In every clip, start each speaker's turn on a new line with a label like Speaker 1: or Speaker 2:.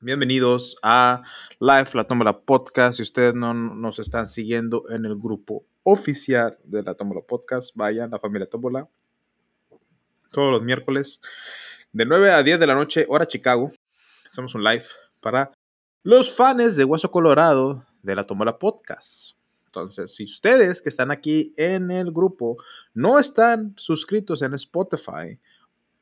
Speaker 1: Bienvenidos a Live La Tómbola Podcast. Si ustedes no nos están siguiendo en el grupo oficial de La Tómbola Podcast, vayan, la familia Tómbola. Todos los miércoles, de 9 a 10 de la noche, hora Chicago. Hacemos un live para los fans de Hueso Colorado de La Tómbola Podcast. Entonces, si ustedes que están aquí en el grupo no están suscritos en Spotify,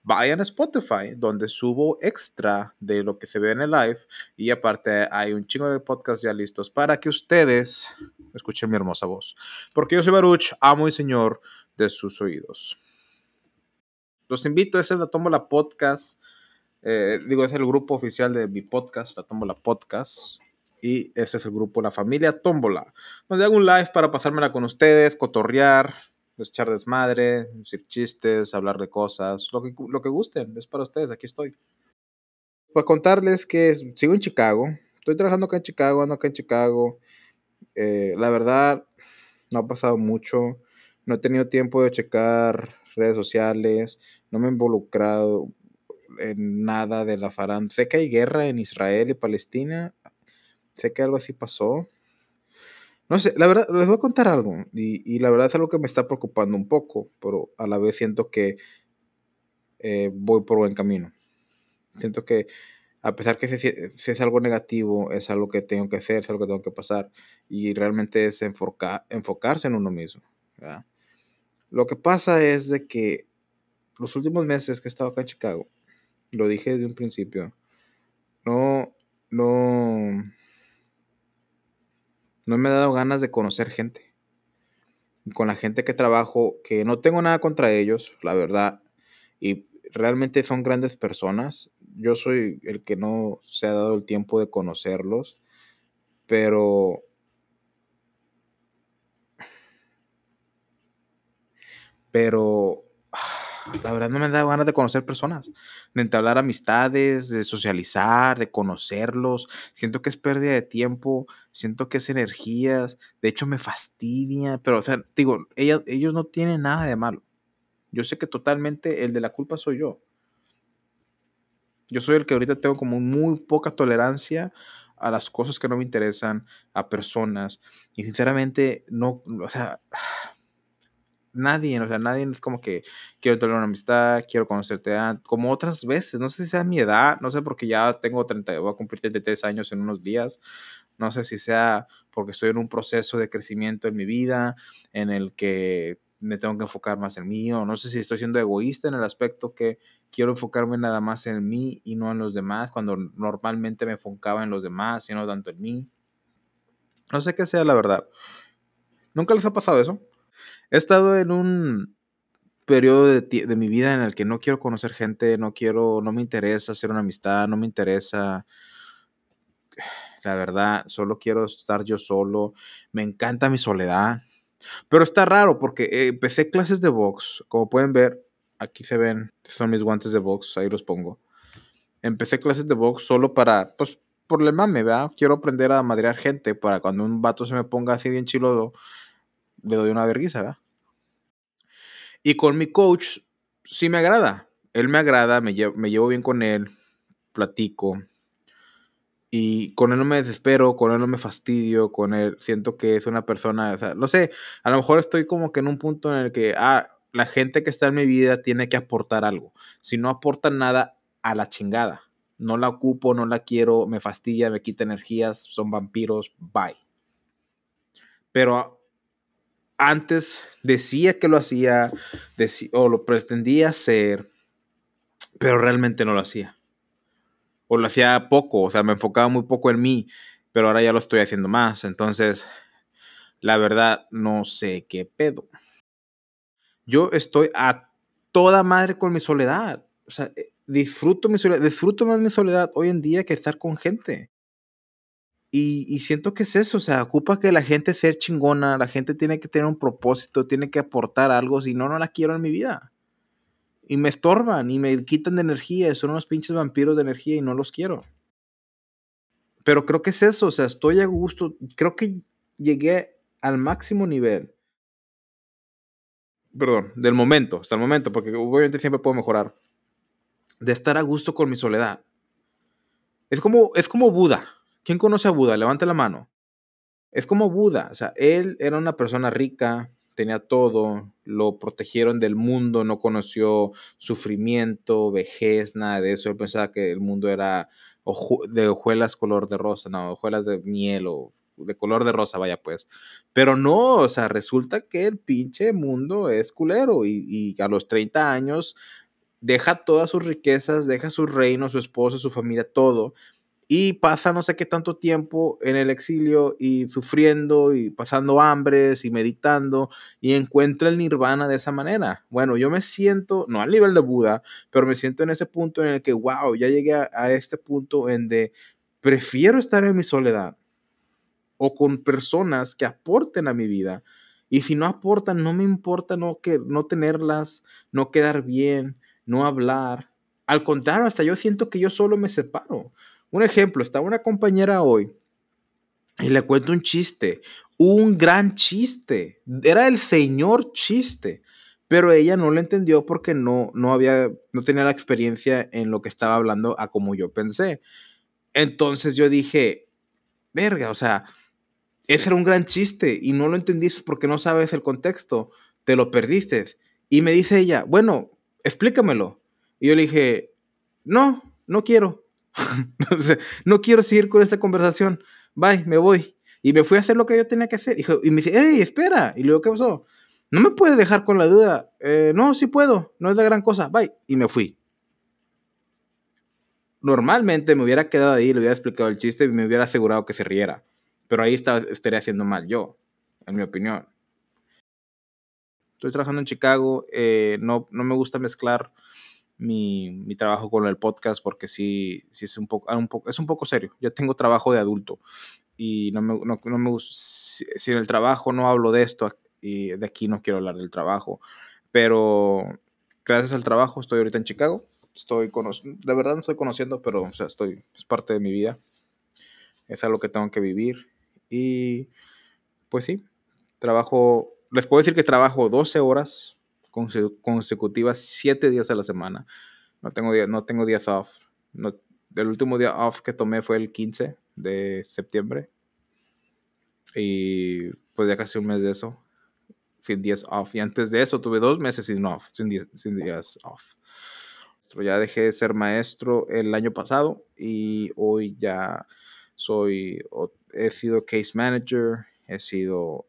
Speaker 1: vayan a Spotify, donde subo extra de lo que se ve en el live. Y aparte hay un chingo de podcasts ya listos para que ustedes escuchen mi hermosa voz. Porque yo soy Baruch, amo y señor de sus oídos. Los invito, ese es la Tómbola Podcast. Eh, digo, es el grupo oficial de mi podcast, la Tómbola Podcast. Y ese es el grupo La Familia Tómbola. Donde hago un live para pasármela con ustedes, cotorrear, echar desmadre, decir chistes, hablar de cosas, lo que, lo que gusten, es para ustedes, aquí estoy. Para contarles que sigo en Chicago, estoy trabajando acá en Chicago, ando acá en Chicago. Eh, la verdad, no ha pasado mucho, no he tenido tiempo de checar redes sociales, no me he involucrado en nada de la farándula. Sé que hay guerra en Israel y Palestina, sé que algo así pasó, no sé, la verdad, les voy a contar algo. Y, la verdad es algo que me está preocupando un poco, pero a la vez siento que eh, voy por buen camino. Siento que a pesar que si, es algo negativo, es algo que tengo que hacer, es algo que tengo que pasar. Y realmente es enfocarse en uno mismo. Lo que pasa es de que los últimos meses que he estado acá en Chicago, lo dije desde un principio, no, no, no me ha dado ganas de conocer gente. con la gente que trabajo, que no tengo nada contra ellos, la verdad, y realmente son grandes personas. Yo soy el que no se ha dado el tiempo de conocerlos, pero pero la verdad no me da ganas de conocer personas, de entablar amistades, de socializar, de conocerlos. Siento que es pérdida de tiempo, siento que es energías, de hecho me fastidia, pero o sea, digo, ellos no tienen nada de malo. Yo sé que totalmente el de la culpa soy yo. Yo soy el que ahorita tengo como muy poca tolerancia a las cosas que no me interesan, a personas. Y sinceramente, no, o sea, nadie, o sea, nadie es como que quiero tener una amistad, quiero conocerte como otras veces, no sé si sea mi edad, no sé porque ya tengo 30, voy a cumplir 33 años en unos días, no sé si sea porque estoy en un proceso de crecimiento en mi vida, en el que me tengo que enfocar más en mí, o no sé si estoy siendo egoísta en el aspecto que quiero enfocarme nada más en mí y no en los demás, cuando normalmente me enfocaba en los demás y no tanto en mí. No sé qué sea la verdad. ¿Nunca les ha pasado eso? He estado en un periodo de, mi vida en el que no quiero conocer gente, no quiero, no me interesa hacer una amistad, no me interesa, la verdad, solo quiero estar yo solo, me encanta mi soledad, pero está raro porque empecé clases de box, como pueden ver, aquí se ven, son mis guantes de box, ahí los pongo. Empecé clases de box solo para, pues, por el mame, ¿verdad? Quiero aprender a madrear gente para cuando un vato se me ponga así bien chilodo, le doy una vergüenza. Y con mi coach sí me agrada. Él me agrada, me llevo, me llevo bien con él, platico. Y con él no me desespero, con él no me fastidio, con él siento que es una persona, o sea, no sé, a lo mejor estoy como que en un punto en el que, ah, la gente que está en mi vida tiene que aportar algo. Si no aporta nada, a la chingada. No la ocupo, no la quiero, me fastidia, me quita energías, son vampiros, bye. Pero antes decía que lo hacía o lo pretendía hacer, pero realmente no lo hacía. O lo hacía poco, o sea, me enfocaba muy poco en mí, pero ahora ya lo estoy haciendo más. Entonces, la verdad, no sé qué pedo. Yo estoy a toda madre con mi soledad. O sea, eh, disfruto mi soledad, disfruto más mi soledad hoy en día que estar con gente. Y, siento que es eso, o sea, ocupa que la gente sea chingona, la gente tiene que tener un propósito, tiene que aportar algo, si no, no la quiero en mi vida. Y me estorban y me quitan de energía, son unos pinches vampiros de energía y no los quiero. Pero creo que es eso, o sea, estoy a gusto, creo que llegué al máximo nivel. Perdón, del momento, hasta el momento, porque obviamente siempre puedo mejorar. De estar a gusto con mi soledad Es como, es como Buda. ¿Quién conoce a Buda? Levante la mano. Es como Buda. O sea, él era una persona rica, tenía todo, lo protegieron del mundo, no conoció sufrimiento, vejez, nada de eso. Él pensaba que el mundo era de hojuelas color de rosa, no, hojuelas de miel o de color de rosa, vaya pues. Pero no, o sea, resulta que el pinche mundo es culero y, y a los 30 años deja todas sus riquezas, deja su reino, su esposo, su familia, todo, y pasa no sé qué tanto tiempo en el exilio y sufriendo y pasando hambres y meditando y encuentra el nirvana de esa manera. Bueno, yo me siento, no al nivel de Buda, pero me siento en ese punto en el que, wow, ya llegué a, a este punto en de prefiero estar en mi soledad o con personas que aporten a mi vida. Y si no aportan, no me importa no, que, no tenerlas, no quedar bien, no hablar. Al contrario, hasta yo siento que yo solo me separo. Un ejemplo, estaba una compañera hoy y le cuento un chiste, un gran chiste. Era el señor chiste, pero ella no lo entendió porque no, no había, no tenía la experiencia en lo que estaba hablando a como yo pensé. Entonces yo dije, verga, o sea, ese era un gran chiste y no lo entendiste porque no sabes el contexto, te lo perdiste. Y me dice ella, bueno, explícamelo. Y yo le dije, no, no quiero. no quiero seguir con esta conversación. Bye, me voy. Y me fui a hacer lo que yo tenía que hacer. Y me dice, hey, espera. Y luego, ¿qué pasó? No me puedes dejar con la duda. Eh, no, sí puedo. No es la gran cosa. Bye. Y me fui. Normalmente me hubiera quedado ahí, le hubiera explicado el chiste y me hubiera asegurado que se riera. Pero ahí estaría haciendo mal yo, en mi opinión. Estoy trabajando en Chicago. Eh, no me gusta mezclar mi, mi, trabajo con el podcast porque sí, sí es, un poco, un poco, es un poco serio. Yo tengo trabajo de adulto y no me, no, no me gusta, si, en el trabajo no hablo de esto y de aquí no quiero hablar del trabajo, pero gracias al trabajo estoy ahorita en Chicago. Estoy de verdad no estoy conociendo, pero o sea, estoy, es parte de mi vida. Es algo que tengo que vivir y pues sí, trabajo, les puedo decir que trabajo 12 horas consecutivas siete días a la semana. No tengo, día, no tengo días off. No, el último día off que tomé fue el 15 de septiembre. Y pues ya casi un mes de eso. Sin días off. Y antes de eso tuve dos meses sin off. Sin, sin días off. Ya dejé de ser maestro el año pasado. Y hoy ya soy. He sido case manager. He sido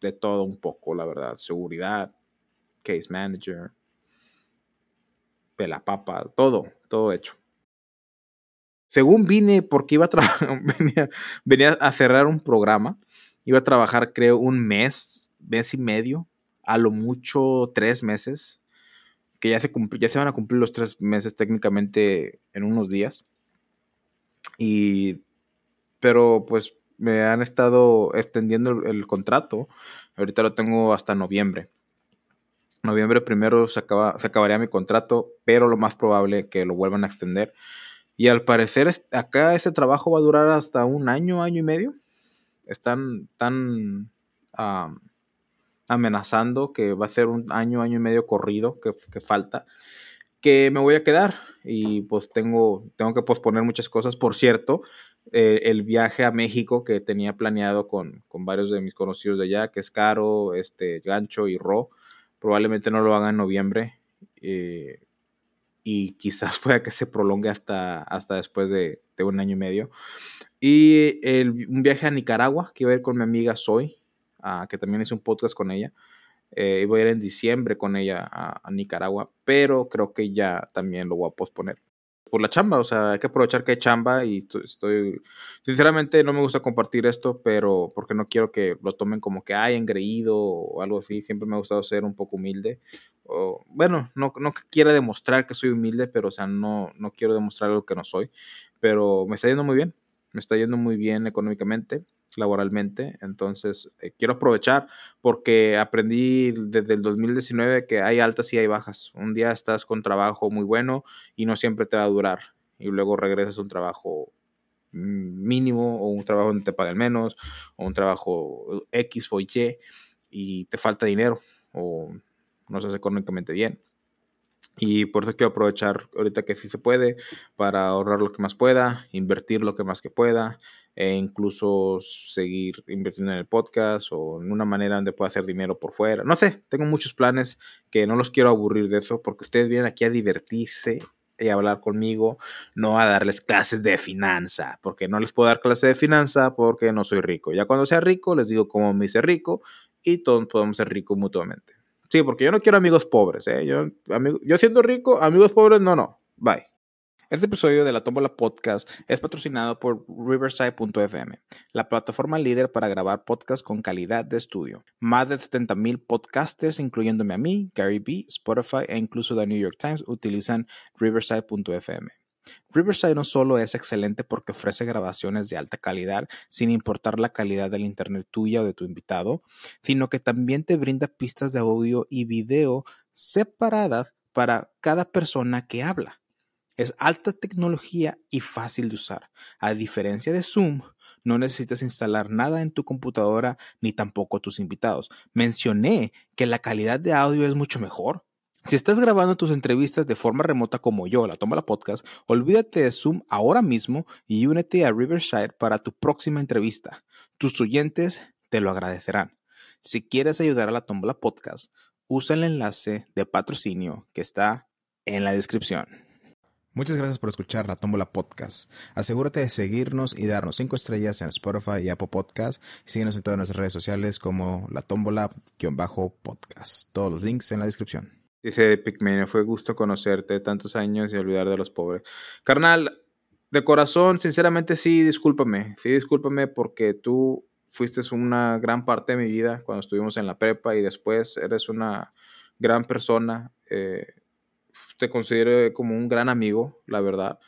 Speaker 1: de todo un poco, la verdad. Seguridad, case manager, pelapapa, todo, todo hecho. Según vine, porque iba a venía, venía, a cerrar un programa, iba a trabajar creo un mes, mes y medio, a lo mucho tres meses, que ya se, ya se van a cumplir los tres meses técnicamente en unos días. Y, pero pues me han estado extendiendo el, el contrato, ahorita lo tengo hasta noviembre noviembre primero se, acaba, se acabaría mi contrato, pero lo más probable que lo vuelvan a extender. Y al parecer acá este trabajo va a durar hasta un año, año y medio. Están tan amenazando que va a ser un año, año y medio corrido que, que, falta, que me voy a quedar. Y pues tengo, tengo que posponer muchas cosas. Por cierto, eh, el viaje a México que tenía planeado con, con, varios de mis conocidos de allá, que es Caro, este, Gancho y Ro, Probablemente no lo haga en noviembre. Eh, y quizás pueda que se prolongue hasta, hasta después de, de un año y medio. Y el, un viaje a Nicaragua que iba a ir con mi amiga Soy, uh, que también hice un podcast con ella. Eh, iba a ir en diciembre con ella a, a, Nicaragua, pero creo que ya también lo voy a posponer por la chamba, o sea, hay que aprovechar que hay chamba y estoy, sinceramente no me gusta compartir esto, pero porque no quiero que lo tomen como que hay engreído o algo así, siempre me ha gustado ser un poco humilde, o bueno, no, no quiero demostrar que soy humilde, pero o sea, no, no quiero demostrar algo que no soy, pero me está yendo muy bien, me está yendo muy bien económicamente, laboralmente. Entonces, eh, quiero aprovechar porque aprendí desde el 2019 que hay altas y hay bajas. Un día estás con trabajo muy bueno y no siempre te va a durar. Y luego regresas a un trabajo mínimo o un trabajo donde te paguen menos o un trabajo X o Y y te falta dinero o no estás económicamente bien. Y por eso quiero aprovechar ahorita que sí se puede para ahorrar lo que más pueda, invertir lo que más que pueda e incluso seguir invirtiendo en el podcast o en una manera donde pueda hacer dinero por fuera. No sé, tengo muchos planes que no los quiero aburrir de eso porque ustedes vienen aquí a divertirse y a hablar conmigo, no a darles clases de finanza, porque no les puedo dar clases de finanza porque no soy rico. Ya cuando sea rico les digo cómo me hice rico y todos podemos ser ricos mutuamente. Sí, porque yo no quiero amigos pobres, ¿eh? Yo, yo siendo rico, amigos pobres, no, no. Bye. Este episodio de La Tómbola Podcast es patrocinado por Riverside.fm, la plataforma líder para grabar podcasts con calidad de estudio. Más de 70.000 podcasters, incluyéndome a mí, Gary B, Spotify e incluso The New York Times, utilizan Riverside.fm. Riverside no solo es excelente porque ofrece grabaciones de alta calidad sin importar la calidad del internet tuya o de tu invitado, sino que también te brinda pistas de audio y video separadas para cada persona que habla. Es alta tecnología y fácil de usar. A diferencia de Zoom, no necesitas instalar nada en tu computadora ni tampoco tus invitados. Mencioné que la calidad de audio es mucho mejor. Si estás grabando tus entrevistas de forma remota como yo, la toma la podcast, olvídate de Zoom ahora mismo y únete a Riverside para tu próxima entrevista. Tus oyentes te lo agradecerán. Si quieres ayudar a la Tómbola Podcast, usa el enlace de patrocinio que está en la descripción. Muchas gracias por escuchar La Tómbola Podcast. Asegúrate de seguirnos y darnos 5 estrellas en Spotify y Apple Podcast. Síguenos en todas nuestras redes sociales como La Tómbola-podcast. Todos los links en la descripción. Dice Picmenio, fue gusto conocerte tantos años y olvidar de los pobres. Carnal, de corazón, sinceramente sí, discúlpame. Sí, discúlpame porque tú fuiste una gran parte de mi vida cuando estuvimos en la prepa y después eres una gran persona. Eh, te considero como un gran amigo, la verdad.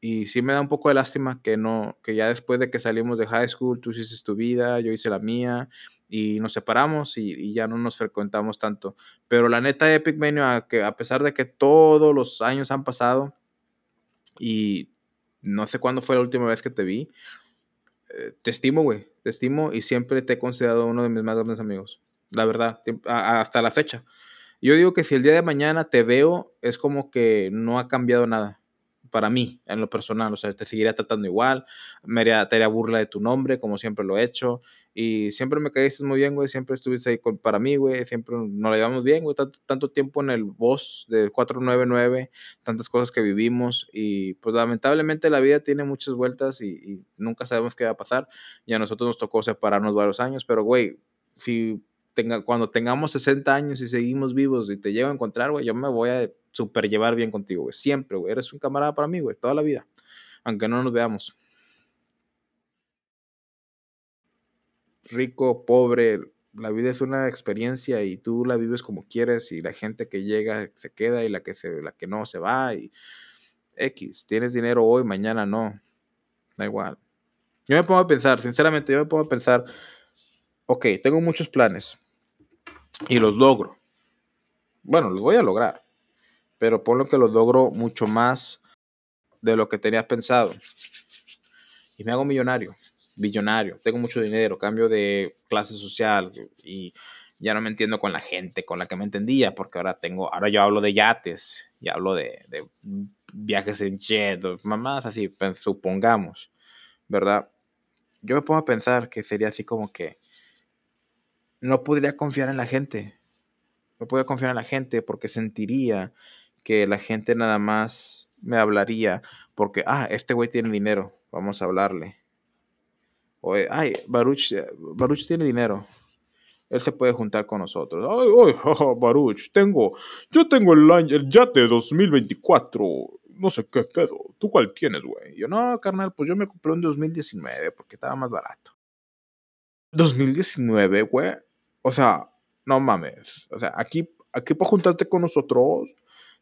Speaker 1: Y sí me da un poco de lástima que no, que ya después de que salimos de high school, tú hiciste tu vida, yo hice la mía, y nos separamos y, ya no nos frecuentamos tanto. Pero la neta, Epic Menu, a, que, a pesar de que todos los años han pasado, y no sé cuándo fue la última vez que te vi, eh, te estimo, güey, te estimo y siempre te he considerado uno de mis más grandes amigos. La verdad, hasta la fecha. Yo digo que si el día de mañana te veo, es como que no ha cambiado nada para mí, en lo personal. O sea, te seguiría tratando igual, me haría, te haría burla de tu nombre, como siempre lo he hecho. Y siempre me caíste muy bien, güey. Siempre estuviste ahí para mí, güey. Siempre nos la llevamos bien, güey. Tanto, tiempo en el boss de 499, tantas cosas que vivimos. Y pues lamentablemente la vida tiene muchas vueltas y, y nunca sabemos qué va a pasar. Y a nosotros nos tocó separarnos varios años, pero, güey, si cuando tengamos 60 años y seguimos vivos y te llego a encontrar, güey, yo me voy a super llevar bien contigo, güey. Siempre, güey. Eres un camarada para mí, güey, toda la vida. Aunque no nos veamos. Rico, pobre, la vida es una experiencia y tú la vives como quieres y la gente que llega se queda y la que, se, la que no se va y X, tienes dinero hoy, mañana no, da igual. Yo me pongo a pensar, sinceramente, yo me pongo a pensar, ok, tengo muchos planes y los logro. Bueno, los voy a lograr, pero ponlo que los logro mucho más de lo que tenía pensado. Y me hago millonario, billonario, tengo mucho dinero, cambio de clase social y ya no me entiendo con la gente con la que me entendía, porque ahora tengo, ahora yo hablo de yates y hablo de, de viajes en jet, mamás así, pues, supongamos, ¿verdad? Yo me pongo a pensar que sería así como que no podría confiar en la gente. No podría confiar en la gente porque sentiría que la gente nada más me hablaría porque, ah, este güey tiene dinero, vamos a hablarle. O, ay, Baruch, Baruch tiene dinero, él se puede juntar con nosotros. Ay, ay, Baruch, tengo, yo tengo el, el yate 2024, no sé qué pedo, ¿tú cuál tienes, güey? Yo, no, carnal, pues yo me compré un 2019 porque estaba más barato. 2019, güey, o sea, no mames. O sea, aquí, aquí para juntarte con nosotros,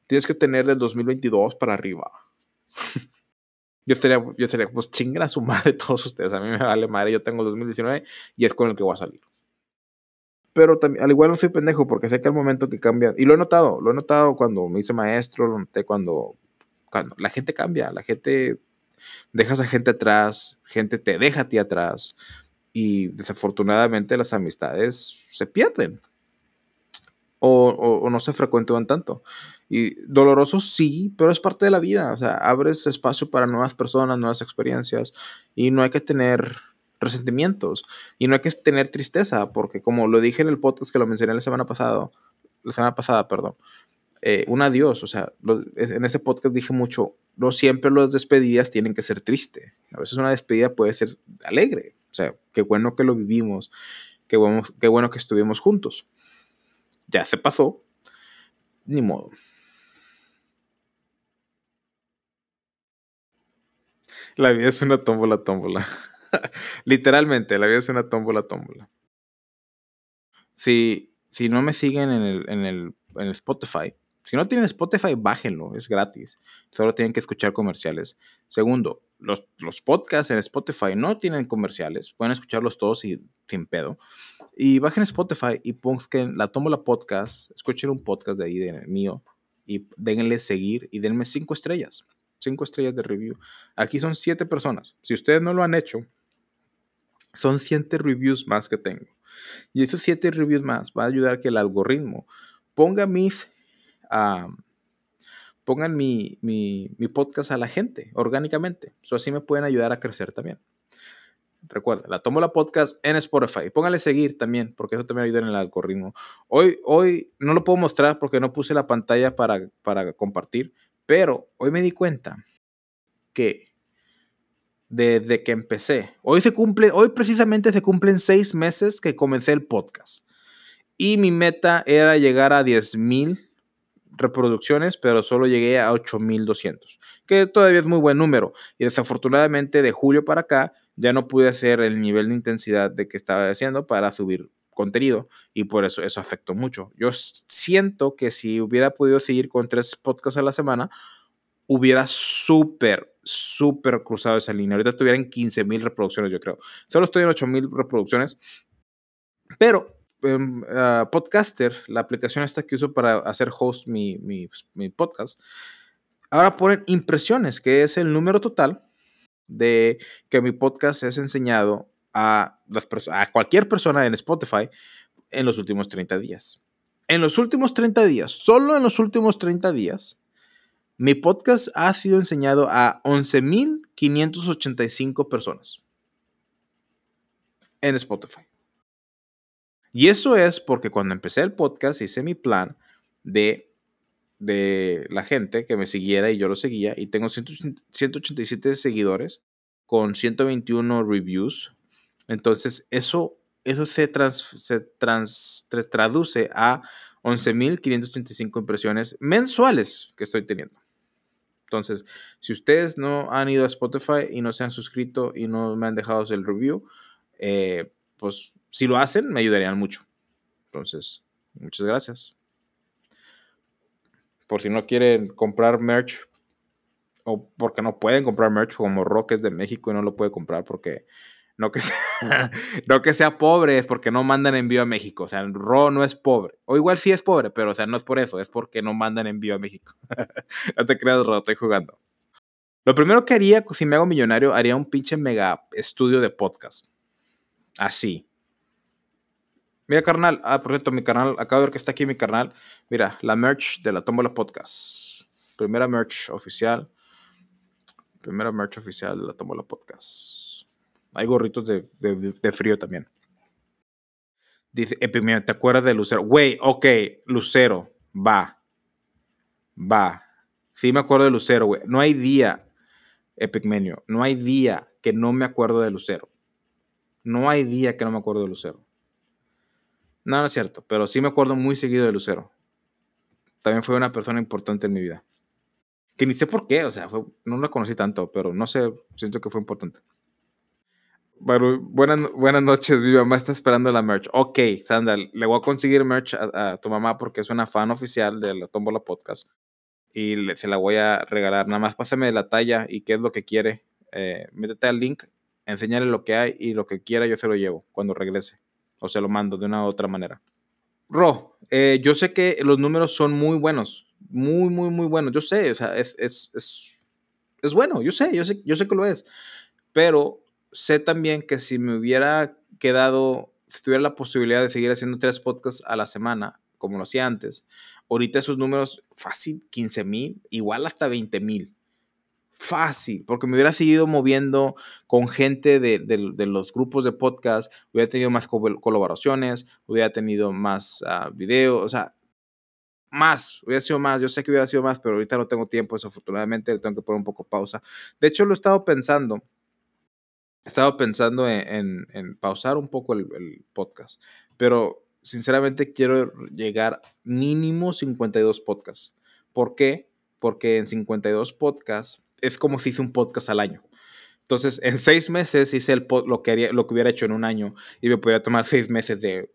Speaker 1: tienes que tener del 2022 para arriba. yo estaría, yo estaría, pues chingan a su madre todos ustedes. A mí me vale madre, yo tengo el 2019 y es con el que voy a salir. Pero también, al igual no soy pendejo porque sé que al momento que cambia, y lo he notado, lo he notado cuando me hice maestro, lo noté cuando, cuando la gente cambia, la gente, dejas a gente atrás, gente te deja a ti atrás, y desafortunadamente las amistades se pierden o, no se frecuentan tanto. Y doloroso sí, pero es parte de la vida. O sea, abres espacio para nuevas personas, nuevas experiencias y no hay que tener resentimientos y no hay que tener tristeza porque como lo dije en el podcast que lo mencioné la semana pasada, la semana pasada, perdón, eh, un adiós, o sea, en ese podcast dije mucho, no siempre las despedidas tienen que ser tristes, a veces una despedida puede ser alegre, o sea, qué bueno que lo vivimos, qué bueno, qué bueno que estuvimos juntos. Ya se pasó, ni modo. La vida es una tómbola, tómbola. Literalmente, la vida es una tómbola, tómbola. Si, si no me siguen en el, en, el, en el Spotify, si no tienen Spotify, bájenlo, es gratis. Solo tienen que escuchar comerciales. Segundo, los, los podcasts en Spotify no tienen comerciales, pueden escucharlos todos y, sin pedo. Y bajen Spotify y pongan la tómbola podcast, escuchen un podcast de ahí, de mío, y denle seguir y denme cinco estrellas. Cinco estrellas de review. Aquí son siete personas. Si ustedes no lo han hecho, son siete reviews más que tengo. Y esos siete reviews más va a ayudar a que el algoritmo ponga mis, pongan mi, mi, podcast a la gente orgánicamente. Eso así me pueden ayudar a crecer también. Recuerda, la tomo la podcast en Spotify. Póngale seguir también, porque eso también ayuda en el algoritmo. Hoy, hoy no lo puedo mostrar porque no puse la pantalla para, para compartir, pero hoy me di cuenta que desde que empecé, hoy se cumple, hoy precisamente se cumplen seis meses que comencé el podcast. Y mi meta era llegar a 10.000 reproducciones, pero solo llegué a 8.200, que todavía es muy buen número. Y desafortunadamente de julio para acá ya no pude hacer el nivel de intensidad de que estaba haciendo para subir contenido y por eso eso afectó mucho. Yo siento que si hubiera podido seguir con tres podcasts a la semana, hubiera súper, súper cruzado esa línea. Ahorita estuviera en 15 mil reproducciones, yo creo. Solo estoy en 8 mil reproducciones, pero em, ah, Podcaster, la aplicación esta que uso para hacer host mi, mi, mi podcast, ahora ponen impresiones, que es el número total de que mi podcast es enseñado a, las a cualquier persona en Spotify en los últimos 30 días. En los últimos 30 días, solo en los últimos 30 días, mi podcast ha sido enseñado a 11.585 personas en Spotify. Y eso es porque cuando empecé el podcast hice mi plan de, de la gente que me siguiera y yo lo seguía y tengo 187 seguidores con 121 reviews entonces, eso, eso se, trans, se, trans, traduce a 11.535 impresiones mensuales que estoy teniendo. Entonces, si ustedes no han ido a Spotify y no se han suscrito y no me han dejado el review, eh, pues si lo hacen, me ayudarían mucho. Entonces, muchas gracias. Por si no quieren comprar merch o porque no pueden comprar merch como Rockets de México y no lo puede comprar porque no que, sea, no que sea pobre, es porque no mandan envío a México. O sea, Ro no es pobre. O igual sí es pobre, pero o sea, no es por eso, es porque no mandan envío a México. no te creas, Ro, estoy jugando. Lo primero que haría, si me hago millonario, haría un pinche mega estudio de podcast. Así. Mira, carnal. Ah, por cierto, mi canal. Acabo de ver que está aquí mi canal. Mira, la merch de la Tómbola Podcast. Primera merch oficial. Primera merch oficial de la Tómbola Podcast. Hay gorritos de, frío también. Dice, Epimeo, ¿te acuerdas de Lucero? Güey, ok, Lucero, va. Va. Sí me acuerdo de Lucero, güey. No hay día, Epigmenio, no hay día que no me acuerdo de Lucero. No hay día que no me acuerdo de Lucero. No, no es cierto, pero sí me acuerdo muy seguido de Lucero. También fue una persona importante en mi vida. Que ni sé por qué, o sea, no la conocí tanto, pero no sé, siento que fue importante. Bueno, buenas, buenas noches, mi mamá está esperando la merch. Ok, Sandra, le voy a conseguir merch a, tu mamá porque es una fan oficial de la Tómbola Podcast y se la voy a regalar. Nada más pásame la talla y qué es lo que quiere. Eh, métete al link, enséñale lo que hay y lo que quiera yo se lo llevo cuando regrese o se lo mando de una u otra manera. Ro, eh, yo sé que los números son muy buenos, muy, muy, muy buenos. Yo sé, o sea, es, es, es, es bueno, yo sé, yo sé, yo sé que lo es. Pero sé también que si me hubiera quedado, si tuviera la posibilidad de seguir haciendo tres podcasts a la semana, como lo hacía antes, ahorita esos números fácil, 15 mil, igual hasta 20 mil. Fácil, porque me hubiera seguido moviendo con gente de, los grupos de podcast, hubiera tenido más colaboraciones, hubiera tenido más uh, videos, o sea, más, hubiera sido más, yo sé que hubiera sido más, pero ahorita no tengo tiempo, desafortunadamente tengo que poner un poco pausa. De hecho, lo he estado pensando, he estado pensando en, pausar un poco el, el, podcast, pero sinceramente quiero llegar mínimo 52 podcasts. ¿Por qué? Porque en 52 podcasts es como si hice un podcast al año. Entonces, en seis meses hice el lo, que haría, lo que hubiera hecho en un año y me podría tomar seis meses de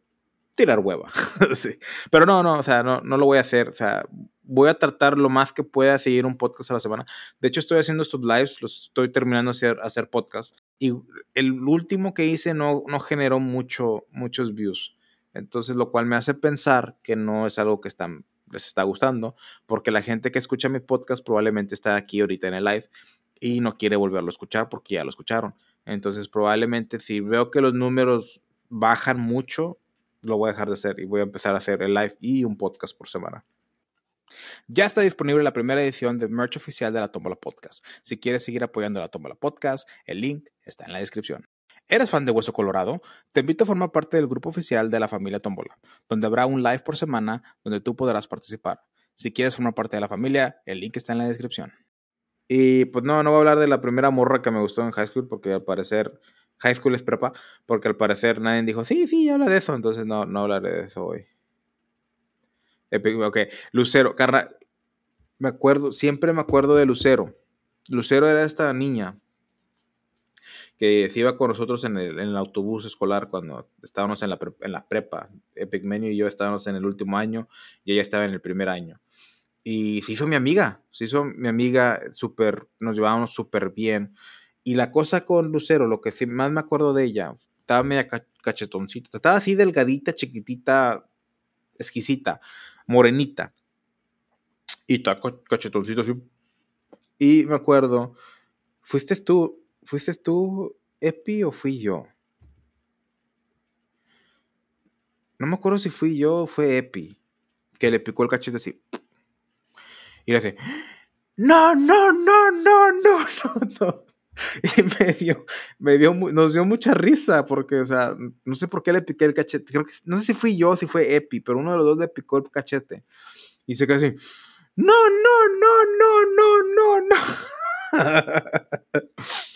Speaker 1: tirar hueva. sí. Pero no, no, o sea, no, no lo voy a hacer. O sea, voy a tratar lo más que pueda seguir un podcast a la semana. De hecho, estoy haciendo estos lives, los estoy terminando de hacer, hacer podcast. Y el último que hice no, no generó mucho, muchos views. Entonces, lo cual me hace pensar que no es algo que están, les está gustando, porque la gente que escucha mi podcast probablemente está aquí ahorita en el live y no quiere volverlo a escuchar porque ya lo escucharon. Entonces, probablemente si veo que los números bajan mucho, lo voy a dejar de hacer y voy a empezar a hacer el live y un podcast por semana. Ya está disponible la primera edición de merch oficial de la Tómbola Podcast. Si quieres seguir apoyando la Tómbola Podcast, el link está en la descripción. ¿Eres fan de Hueso Colorado? Te invito a formar parte del grupo oficial de la familia Tómbola, donde habrá un live por semana donde tú podrás participar. Si quieres formar parte de la familia, el link está en la descripción. Y pues no, no voy a hablar de la primera morra que me gustó en high school, porque al parecer, high school es prepa, porque al parecer nadie dijo, sí, sí, habla de eso, entonces no, no hablaré de eso hoy. Ok, Lucero, carna, me acuerdo, siempre me acuerdo de Lucero. Lucero era esta niña que se iba con nosotros en el, autobús escolar cuando estábamos en la, en la prepa. Epic Menu y yo estábamos en el último año y ella estaba en el primer año. Y se hizo mi amiga, se hizo mi amiga súper, nos llevábamos súper bien. Y la cosa con Lucero, lo que más me acuerdo de ella, estaba media cachetoncita, estaba así delgadita, chiquitita, exquisita, morenita. Y estaba cachetoncito así. Y me acuerdo, fuiste tú, ¿Fuiste tú, Epi, o fui yo? No me acuerdo si fui yo o fue Epi, que le picó el cachete así. Y le hace, no, no, no, no, no, no, no. Y me dio, me dio, nos dio mucha risa porque, o sea, no sé por qué le piqué el cachete. Creo que, no sé si fui yo o si fue Epi, pero uno de los dos le picó el cachete. Y se quedó así, no, no, no, no, no, no, no.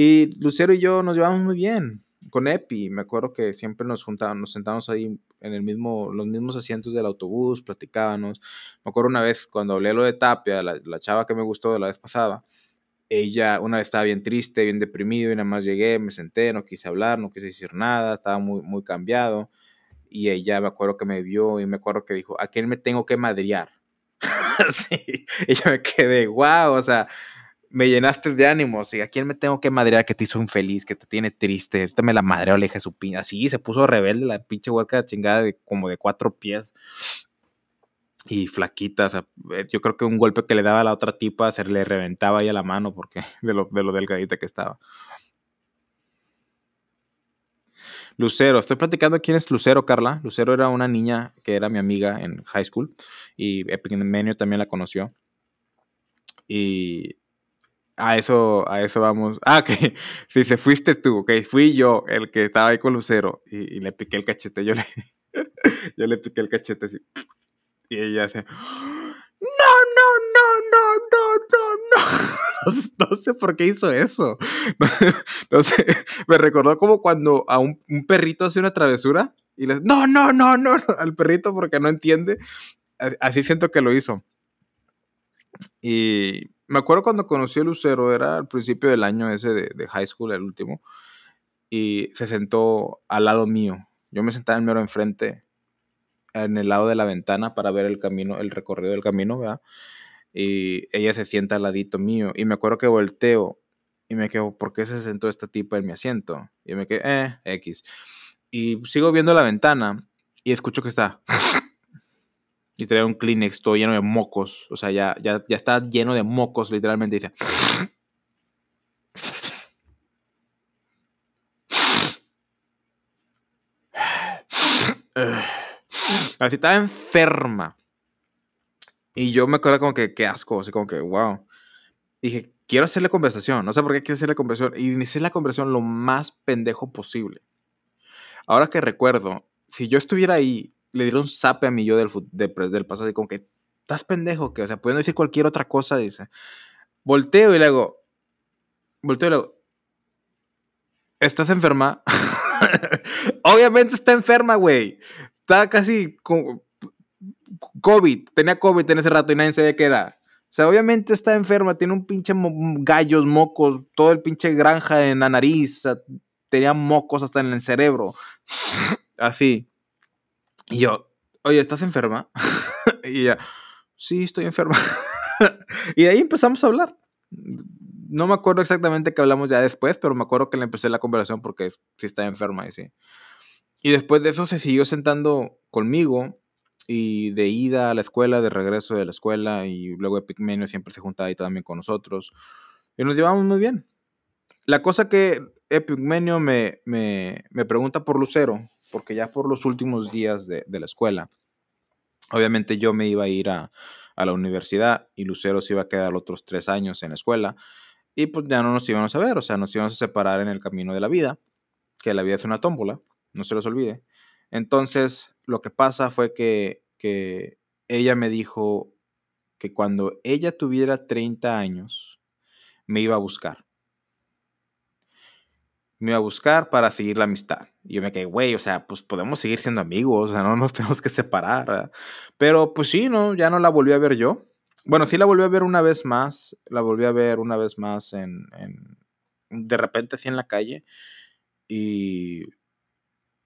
Speaker 1: Y Lucero y yo nos llevamos muy bien con Epi. Me acuerdo que siempre nos juntábamos, nos sentábamos ahí en el mismo, los mismos asientos del autobús, platicábamos. Me acuerdo una vez cuando hablé lo de Tapia, la, la chava que me gustó de la vez pasada, ella una vez estaba bien triste, bien deprimido y nada más llegué, me senté, no quise hablar, no quise decir nada, estaba muy, muy cambiado. Y ella me acuerdo que me vio y me acuerdo que dijo, ¿a quién me tengo que madrear? Y yo me quedé, wow, o sea, me llenaste de ánimos. ¿Y a quién me tengo que madrear que te hizo infeliz, que te tiene triste? Ahorita me la madreo, le dije su piña. Así se puso rebelde la pinche huerca chingada de como de cuatro pies. Y flaquita, o sea, eh, yo creo que un golpe que le daba a la otra tipa se le reventaba ahí a la mano porque de lo, de lo delgadita que estaba. Lucero, estoy platicando quién es Lucero, Carla. Lucero era una niña que era mi amiga en high school y Epigmenio también la conoció. Y a eso, a eso vamos. Ah, que si se fuiste tú, ok, fui yo el que estaba ahí con Lucero y, le piqué el cachete. Yo le, yo le piqué el cachete así. Y ella hace. No, no, no, no, no, no, no. No, sé por qué hizo eso. No, sé. Me recordó como cuando a un, un, perrito hace una travesura y le no, no, no, no, al perrito porque no entiende. Así siento que lo hizo. Y me acuerdo cuando conocí a Lucero, era al principio del año ese de, high school, el último, y se sentó al lado mío. Yo me sentaba en mero enfrente, en el lado de la ventana para ver el camino, el recorrido del camino, ¿verdad? Y ella se sienta al ladito mío. Y me acuerdo que volteo y me quedo, ¿por qué se sentó esta tipa en mi asiento? Y me quedé, eh, X. Y sigo viendo la ventana y escucho que está y traía un Kleenex todo lleno de mocos. O sea, ya, ya, ya está lleno de mocos, literalmente. Dice. Así estaba enferma. Y yo me acuerdo como que, qué asco, así como que, wow. Dije, quiero hacerle conversación, no sé por qué quiero hacerle conversación. Y inicié la conversación lo más pendejo posible. Ahora que recuerdo, si yo estuviera ahí, le diera un zape a mi yo del, del pasado, y como que, estás pendejo, que, o sea, pueden decir cualquier otra cosa, dice. Volteo y le hago, volteo y le hago, ¿estás enferma? Obviamente está enferma, güey. Está casi con COVID, tenía COVID en ese rato y nadie sabía qué era. O sea, obviamente está enferma, tiene un pinche gallos, mocos, todo el pinche granja en la nariz, o sea, tenía mocos hasta en el cerebro. Así. Y yo, oye, ¿estás enferma? y ella, sí, estoy enferma. y de ahí empezamos a hablar. No me acuerdo exactamente qué hablamos ya después, pero me acuerdo que le empecé la conversación porque sí está enferma y sí. Y después de eso se siguió sentando conmigo y de ida a la escuela, de regreso de la escuela y luego Epigmenio siempre se juntaba ahí también con nosotros. Y nos llevamos muy bien. La cosa que Epigmenio me, me, me pregunta por Lucero, porque ya por los últimos días de, de la escuela, obviamente yo me iba a ir a, a la universidad y Lucero se iba a quedar otros tres años en la escuela y pues ya no nos íbamos a ver, o sea, nos íbamos a separar en el camino de la vida, que la vida es una tómbola, no se los olvide. Entonces, lo que pasa fue que, que ella me dijo que cuando ella tuviera 30 años, me iba a buscar me iba a buscar para seguir la amistad. Y yo me quedé, güey, o sea, pues podemos seguir siendo amigos, o sea, no nos tenemos que separar. Pero pues sí, no, ya no la volví a ver yo. Bueno, sí la volví a ver una vez más, la volví a ver una vez más en, en de repente así en la calle y,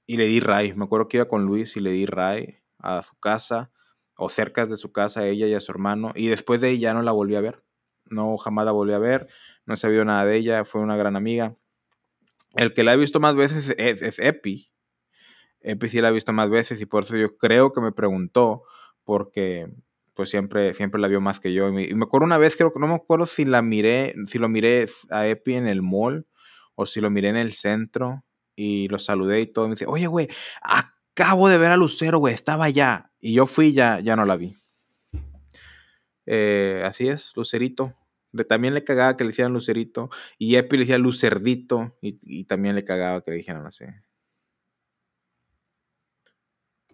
Speaker 1: y le di ray. Me acuerdo que iba con Luis y le di ray a su casa o cerca de su casa a ella y a su hermano y después de ahí ya no la volví a ver. No, jamás la volví a ver, no sabía nada de ella, fue una gran amiga el que la he visto más veces es, Epi. Epi sí la he visto más veces y por eso yo creo que me preguntó, porque pues siempre, siempre la vio más que yo. Y me, acuerdo una vez, creo que no me acuerdo si la miré, si lo miré a Epi en el mall o si lo miré en el centro y lo saludé y todo. me dice, oye, güey, acabo de ver a Lucero, güey, estaba allá. Y yo fui ya, ya no la vi. Eh, así es, Lucerito también le cagaba que le hicieran Lucerito. Y Epi le decía Lucerdito. Y, también le cagaba que le dijeran así.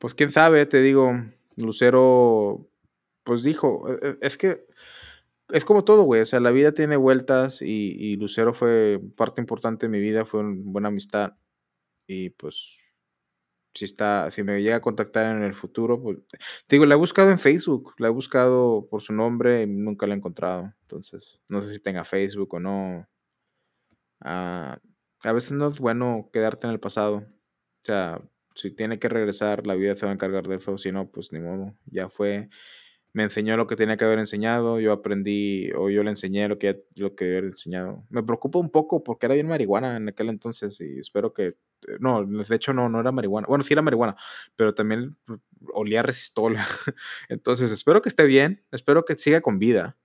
Speaker 1: Pues quién sabe, te digo. Lucero, pues dijo. E, e, es que es como todo, güey. O sea, la vida tiene vueltas. Y, y Lucero fue parte importante de mi vida. Fue una buena amistad. Y pues si está, si me llega a contactar en el futuro, pues, te digo, la he buscado en Facebook, la he buscado por su nombre y nunca la he encontrado. Entonces, no sé si tenga Facebook o no. Ah, a veces no es bueno quedarte en el pasado. O sea, si tiene que regresar, la vida se va a encargar de eso. Si no, pues ni modo. Ya fue me enseñó lo que tenía que haber enseñado, yo aprendí o yo le enseñé lo que, lo que había enseñado. Me preocupa un poco porque era bien marihuana en aquel entonces y espero que, no, de hecho no, no era marihuana, bueno, sí era marihuana, pero también olía resistol. entonces espero que esté bien, espero que siga con vida.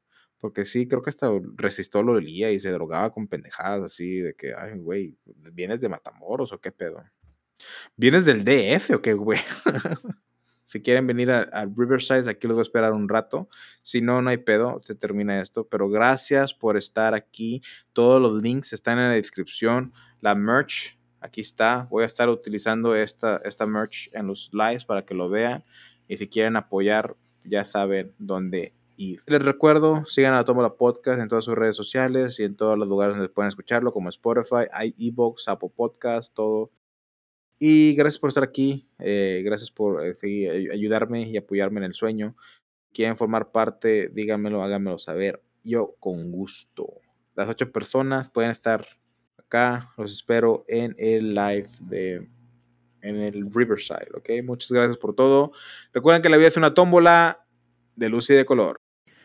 Speaker 1: Porque sí, creo que hasta resistol lo olía y se drogaba con pendejadas así, de que, ay, güey, ¿vienes de Matamoros o qué pedo? ¿Vienes del DF o qué, güey? Si quieren venir a, Riverside, aquí los voy a esperar un rato. Si no, no hay pedo, se termina esto. Pero gracias por estar aquí. Todos los links están en la descripción. La merch, aquí está. Voy a estar utilizando esta, esta merch en los lives para que lo vean. Y si quieren apoyar, ya saben dónde ir. Les recuerdo, sigan a Tomo la Podcast en todas sus redes sociales y en todos los lugares donde pueden escucharlo, como Spotify, Ebox, Apple Podcast, todo. Y gracias por estar aquí, eh, gracias por eh, ayudarme y apoyarme en el sueño. Quieren formar parte, díganmelo, háganmelo saber. Yo con gusto. Las ocho personas pueden estar acá. Los espero en el live de en el Riverside, ¿ok? Muchas gracias por todo. Recuerden que la vida es una tómbola de luz y de color.